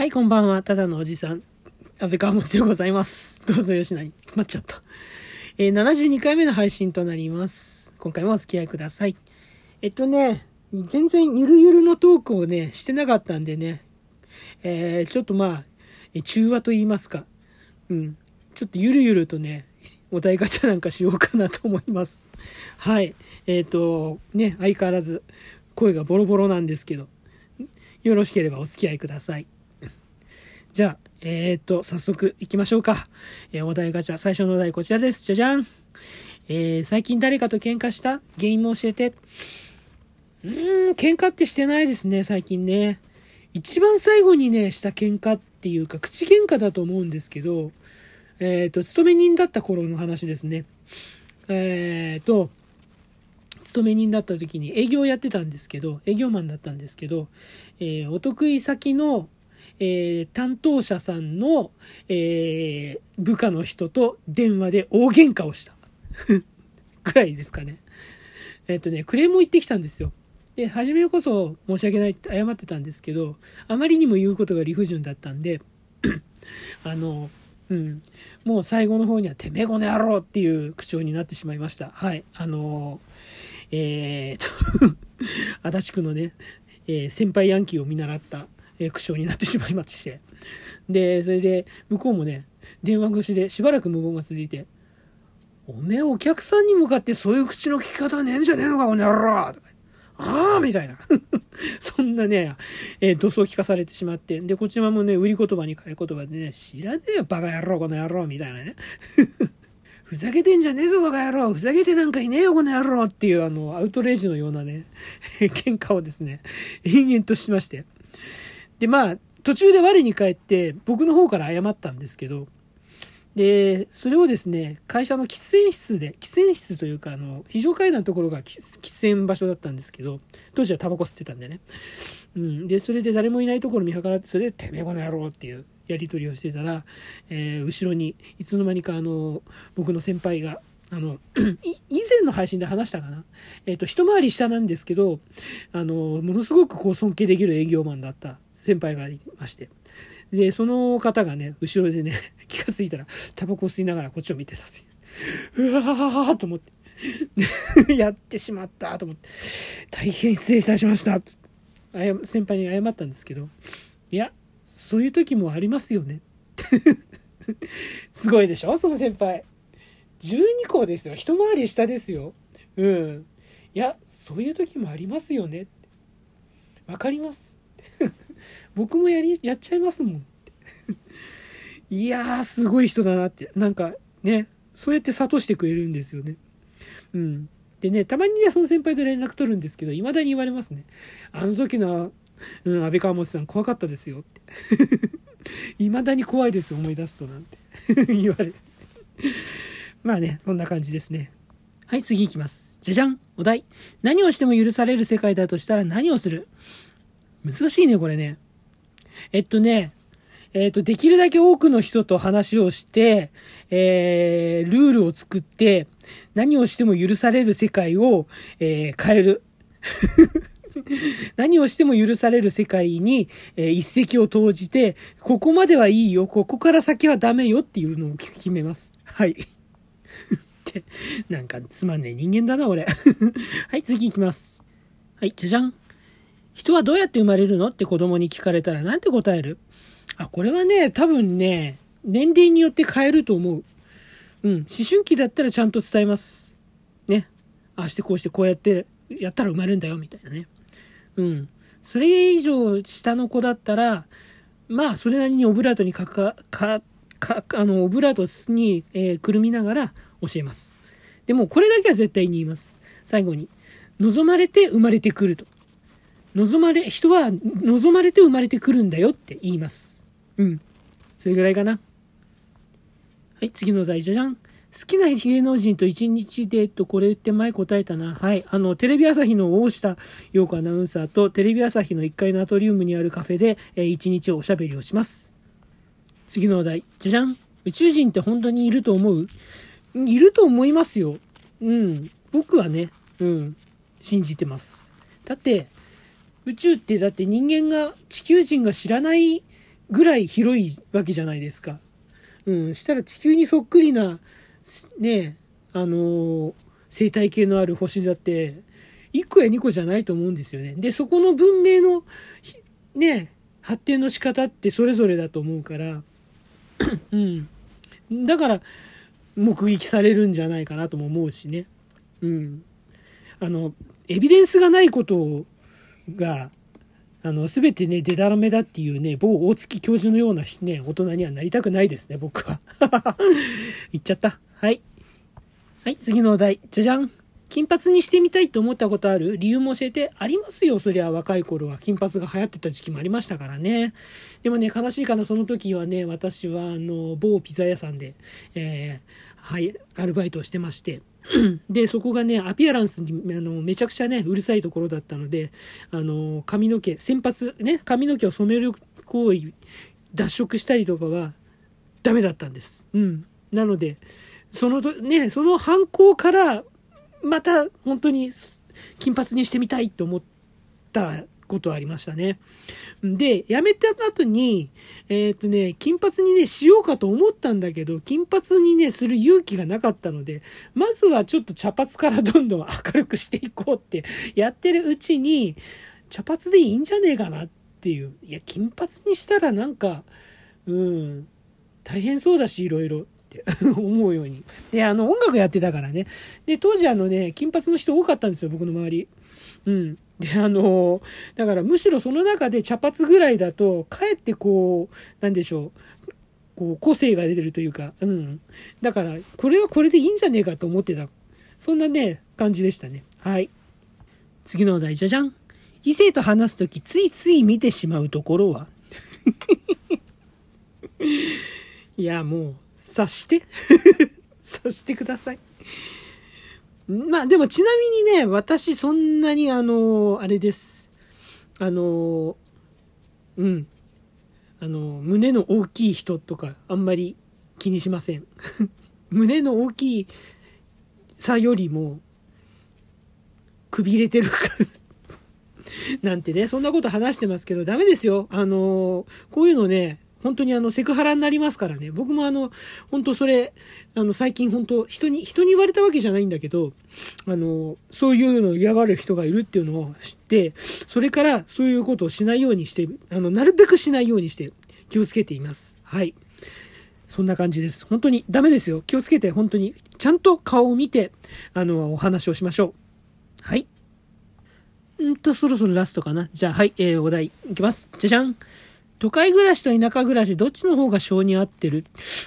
はい、こんばんは。ただのおじさん、安倍川持でございます。どうぞよしなに。詰まっちゃった。えー、72回目の配信となります。今回もお付き合いください。えっとね、全然ゆるゆるのトークをね、してなかったんでね、えー、ちょっとまあ、中和と言いますか。うん。ちょっとゆるゆるとね、お題ガチャなんかしようかなと思います。はい。えっ、と、ね、相変わらず声がボロボロなんですけど、よろしければお付き合いください。じゃあ、えっ、と、早速行きましょうか。えーお題ガチャ、最初のお題こちらです。じゃじゃん。えー最近誰かと喧嘩した？原因も教えて。うーん、喧嘩ってしてないですね、最近ね。一番最後にね、した喧嘩っていうか、口喧嘩だと思うんですけど、えっ、と、勤め人だった頃の話ですね。えっ、と、勤め人だった時に営業やってたんですけど、営業マンだったんですけど、えーお得意先の、えー担当者さんの、えー部下の人と電話で大喧嘩をした。くらいですかね。えっ、とね、クレームを言ってきたんですよ。で、初めこそ申し訳ないって謝ってたんですけど、あまりにも言うことが理不尽だったんで、あの、うん、もう最後の方には、てめえこの野郎っていう口調になってしまいました。はい。あのえー、と、足立区のね、えー先輩ヤンキーを見習った、えー口調になってしまいまして。で、それで、向こうもね、電話越しでしばらく無言が続いて、おめえお客さんに向かってそういう口の利き方ねえんじゃねえのか、この野郎とかああみたいな。そんなね、えー、土葬聞かされてしまって。で、こちらもね、売り言葉に変え言葉でね、知らねえよ、バカ野郎、この野郎、みたいなね。ふざけてんじゃねえぞ、バカ野郎。ふざけてなんかいねえよ、この野郎っていう、あの、アウトレイジのようなね、喧嘩をですね、延々としまして。で、まあ、途中で我に返って、僕の方から謝ったんですけど、で、それをですね、会社の喫煙室で、喫煙室というか、あの、非常階段のところが喫煙場所だったんですけど、当時はタバコ吸ってたんでね。うん。で、それで誰もいないところ見計らって、それで、てめえこの野郎っていうやりとりをしてたら、えー後ろに、いつの間にか、あの、僕の先輩が、あの、以前の配信で話したかな？えっ、と、一回り下なんですけど、あの、ものすごくこう尊敬できる営業マンだった先輩がいまして。で、その方がね、後ろでね、気がついたら、タバコを吸いながらこっちを見てたという。うわーと思って。やってしまったと思って。大変失礼いたしましたつ謝先輩に謝ったんですけど、いや、そういう時もありますよね。すごいでしょその先輩。12個ですよ。一回り下ですよ。うん。いや、そういう時もありますよね。わかります。僕もやり、やっちゃいますもん。いやー、すごい人だなって。なんかね、そうやって諭してくれるんですよね。うん。でね、たまにね、その先輩と連絡取るんですけど、未だに言われますね。あの時の、うん、安倍川本さん怖かったですよって。未だに怖いです、思い出すとなんて 言われ。まあね、そんな感じですね。はい、次行きます。じゃじゃんお題。何をしても許される世界だとしたら何をする？難しいね、これね。えっとね、えっと、できるだけ多くの人と話をして、えー、ルールを作って、何をしても許される世界を、えー変える。何をしても許される世界に、えー一石を投じて、ここまではいいよ、ここから先はダメよっていうのを決めます。はい。って、なんかつまんねえ人間だな、俺。はい、次行きます。はい、じゃじゃん。人はどうやって生まれるの？って子供に聞かれたらなんて答える？あ、これはね、多分ね、年齢によって変えると思う。うん、思春期だったらちゃんと伝えます。ね。ああしてこうしてこうやってやったら生まれるんだよ、みたいなね。うん。それ以上下の子だったら、まあ、それなりにオブラートにかか、か、か、あの、オブラートに、えーくるみながら教えます。でも、これだけは絶対に言います。最後に。望まれて生まれてくると。望まれ、人は望まれて生まれてくるんだよって言います。うん。それぐらいかな。はい、次の題じゃじゃん。好きな芸能人と一日デート、これって前答えたな。はい。あの、テレビ朝日の大下陽子アナウンサーと、テレビ朝日の1階のアトリウムにあるカフェで、えー一日おしゃべりをします。次のお題。じゃじゃん。宇宙人って本当にいると思う？いると思いますよ。うん。僕はね、うん。信じてます。だって、宇宙ってだって人間が、地球人が知らないぐらい広いわけじゃないですか。うん。したら地球にそっくりな、ね、あのー、生態系のある星だって、1個や2個じゃないと思うんですよね。で、そこの文明の、ね、発展の仕方ってそれぞれだと思うから、うん。だから、目撃されるんじゃないかなとも思うしね。うん。あの、エビデンスがないことが、あの、すべてね、デタラメだっていうね、某大月教授のようなね、大人にはなりたくないですね、僕は。言っちゃった。はい。はい、次のお題。じゃじゃん。金髪にしてみたいと思ったことある？理由も教えてありますよ。そりゃ若い頃は金髪が流行ってた時期もありましたからね。でもね、悲しいかな、その時はね、私はあの、某ピザ屋さんで、えー、はい、アルバイトをしてまして、で、そこがね、アピアランスにあのめちゃくちゃね、うるさいところだったので、あの、髪の毛、先発、ね、髪の毛を染める行為、脱色したりとかはダメだったんです。うん。なので、そのね、その犯行からまた本当に金髪にしてみたいと思ったことありましたね。で、辞めた後に、えっ、とね、金髪にね、しようかと思ったんだけど、金髪にね、する勇気がなかったので、まずはちょっと茶髪からどんどん明るくしていこうってやってるうちに、茶髪でいいんじゃねえかなっていう。いや、金髪にしたらなんか、うん、大変そうだし、いろいろ。って 思うように。で、あの、音楽やってたからね。で、当時あのね、金髪の人多かったんですよ、僕の周り。うん。で、あの、だからむしろその中で茶髪ぐらいだと、かえってこう、なんでしょう。こう、個性が出てるというか、うん。だから、これはこれでいいんじゃねえかと思ってた。そんなね、感じでしたね。はい。次のお題、じゃじゃん。異性と話すとき、ついつい見てしまうところは？いや、もう、察して 察してください。まあでもちなみにね、私そんなにあの、あれです。あの、うん。あの、胸の大きい人とかあんまり気にしません。胸の大きいさよりも、くびれてるか なんてね、そんなこと話してますけど、ダメですよ。あの、こういうのね、本当にあの、セクハラになりますからね。僕もあの、本当それ、あの、最近本当人に、人に言われたわけじゃないんだけど、あの、そういうのを嫌がる人がいるっていうのを知って、それからそういうことをしないようにして、あの、なるべくしないようにして気をつけています。はい。そんな感じです。本当にダメですよ。気をつけて、本当に、ちゃんと顔を見て、あの、お話をしましょう。はい。んと、そろそろラストかな。じゃあ、はい、えー、お題いきます。じゃじゃん。都会暮らしと田舎暮らし、どっちの方が性に合ってる？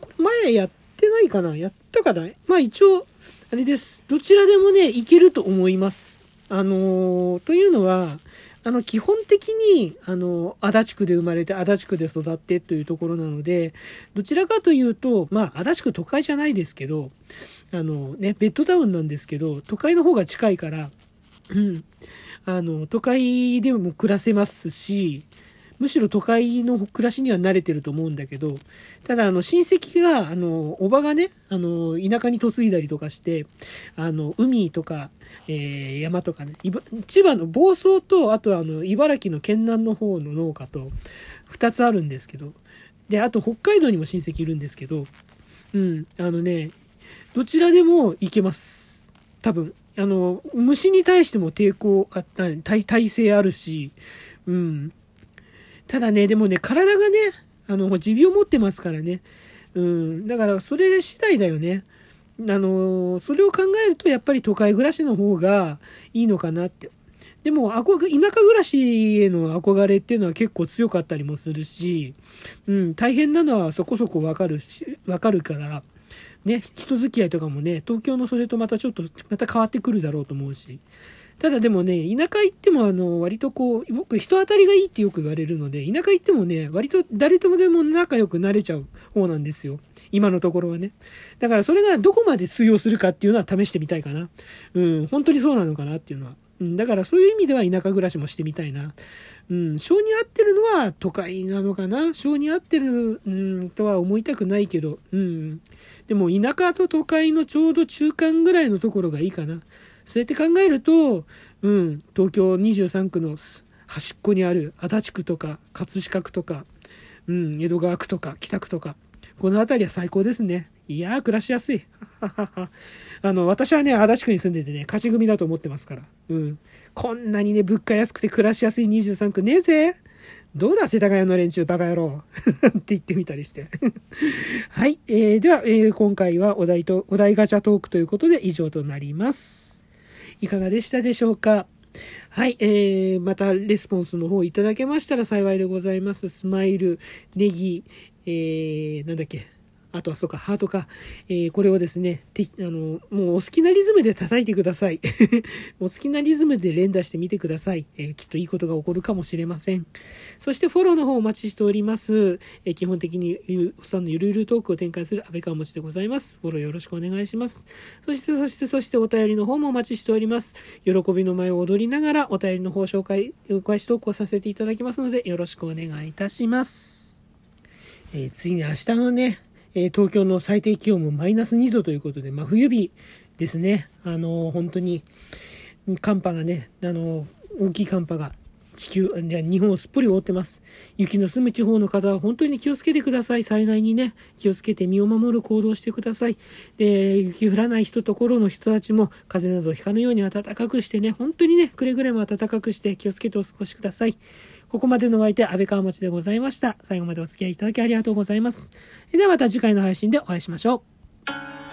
これ前やってないかな？やったかなまあ一応、あれです。どちらでもね、いけると思います。あのー、というのは、あの、基本的に、あの、足立区で生まれて、足立区で育ってというところなので、どちらかというと、まあ、足立区都会じゃないですけど、あのね、ベッドタウンなんですけど、都会の方が近いから、うん、あの、都会でも暮らせますし、むしろ都会の暮らしには慣れてると思うんだけど、ただ、あの、親戚が、あの、おばがね、あの、田舎に嫁いだりとかして、あの、海とか、えー、山とかね、千葉の房総と、あとあの、茨城の県南の方の農家と、二つあるんですけど、で、あと北海道にも親戚いるんですけど、うん、あのね、どちらでも行けます。多分。あの、虫に対しても抵抗、あ耐耐性あるし、うん。ただね、でもね、体がね、あの、持病持ってますからね。うん。だから、それ次第だよね。あの、それを考えると、やっぱり都会暮らしの方がいいのかなって。でも、田舎暮らしへの憧れっていうのは結構強かったりもするし、うん、大変なのはそこそこわかるし、わかるから、ね、人付き合いとかもね、東京のそれとまたちょっと、また変わってくるだろうと思うし。ただでもね、田舎行ってもあの、割とこう、僕人当たりがいいってよく言われるので、田舎行ってもね、割と誰ともでも仲良くなれちゃう方なんですよ。今のところはね。だからそれがどこまで通用するかっていうのは試してみたいかな。うん、本当にそうなのかなっていうのは。うん、だからそういう意味では田舎暮らしもしてみたいな。うん、性に合ってるのは都会なのかな？性に合ってる、うん、とは思いたくないけど、うん。でも田舎と都会のちょうど中間ぐらいのところがいいかな。そうやって考えると、うん、東京23区の端っこにある足立区とか葛飾区とか、うん、江戸川区とか北区とか。この辺りは最高ですね。いやー、暮らしやすい。あの、私はね、足立区に住んでてね、勝ち組だと思ってますから。うん。こんなにね、物価安くて暮らしやすい23区ねえぜ。どうだ、世田谷の連中、バカ野郎。って言ってみたりして。はい。えー、では、えー、今回はお題と、お題ガチャトークということで以上となります。いかがでしたでしょうかはい、えー、またレスポンスの方いただけましたら幸いでございます。スマイル、ネギ、えー、なんだっけ。あとはそうか、ハートか。えー、これをですね、てあの、もうお好きなリズムで叩いてください。お好きなリズムで連打してみてください。えー、きっといいことが起こるかもしれません。そしてフォローの方お待ちしております。えー、基本的にゆうさんのゆるゆるトークを展開する安倍川持ちでございます。フォローよろしくお願いします。そして、そして、そしてお便りの方もお待ちしております。喜びの前を踊りながらお便りの方紹介、お返し投稿させていただきますのでよろしくお願いいたします。えー、次に明日のね、えー、東京の最低気温もマイナス2度ということで、真冬日ですね。あのー、本当に、寒波がね、あのー、大きい寒波が地球、じゃ日本をすっぽり覆ってます。雪の住む地方の方は本当に気をつけてください。災害にね、気をつけて身を守る行動をしてください。で、雪降らない人ところの人たちも風邪などひかぬように暖かくしてね、本当にね、くれぐれも暖かくして気をつけてお過ごしください。ここまでのお相手、安倍川町でございました。最後までお付き合いいただきありがとうございます。ではまた次回の配信でお会いしましょう。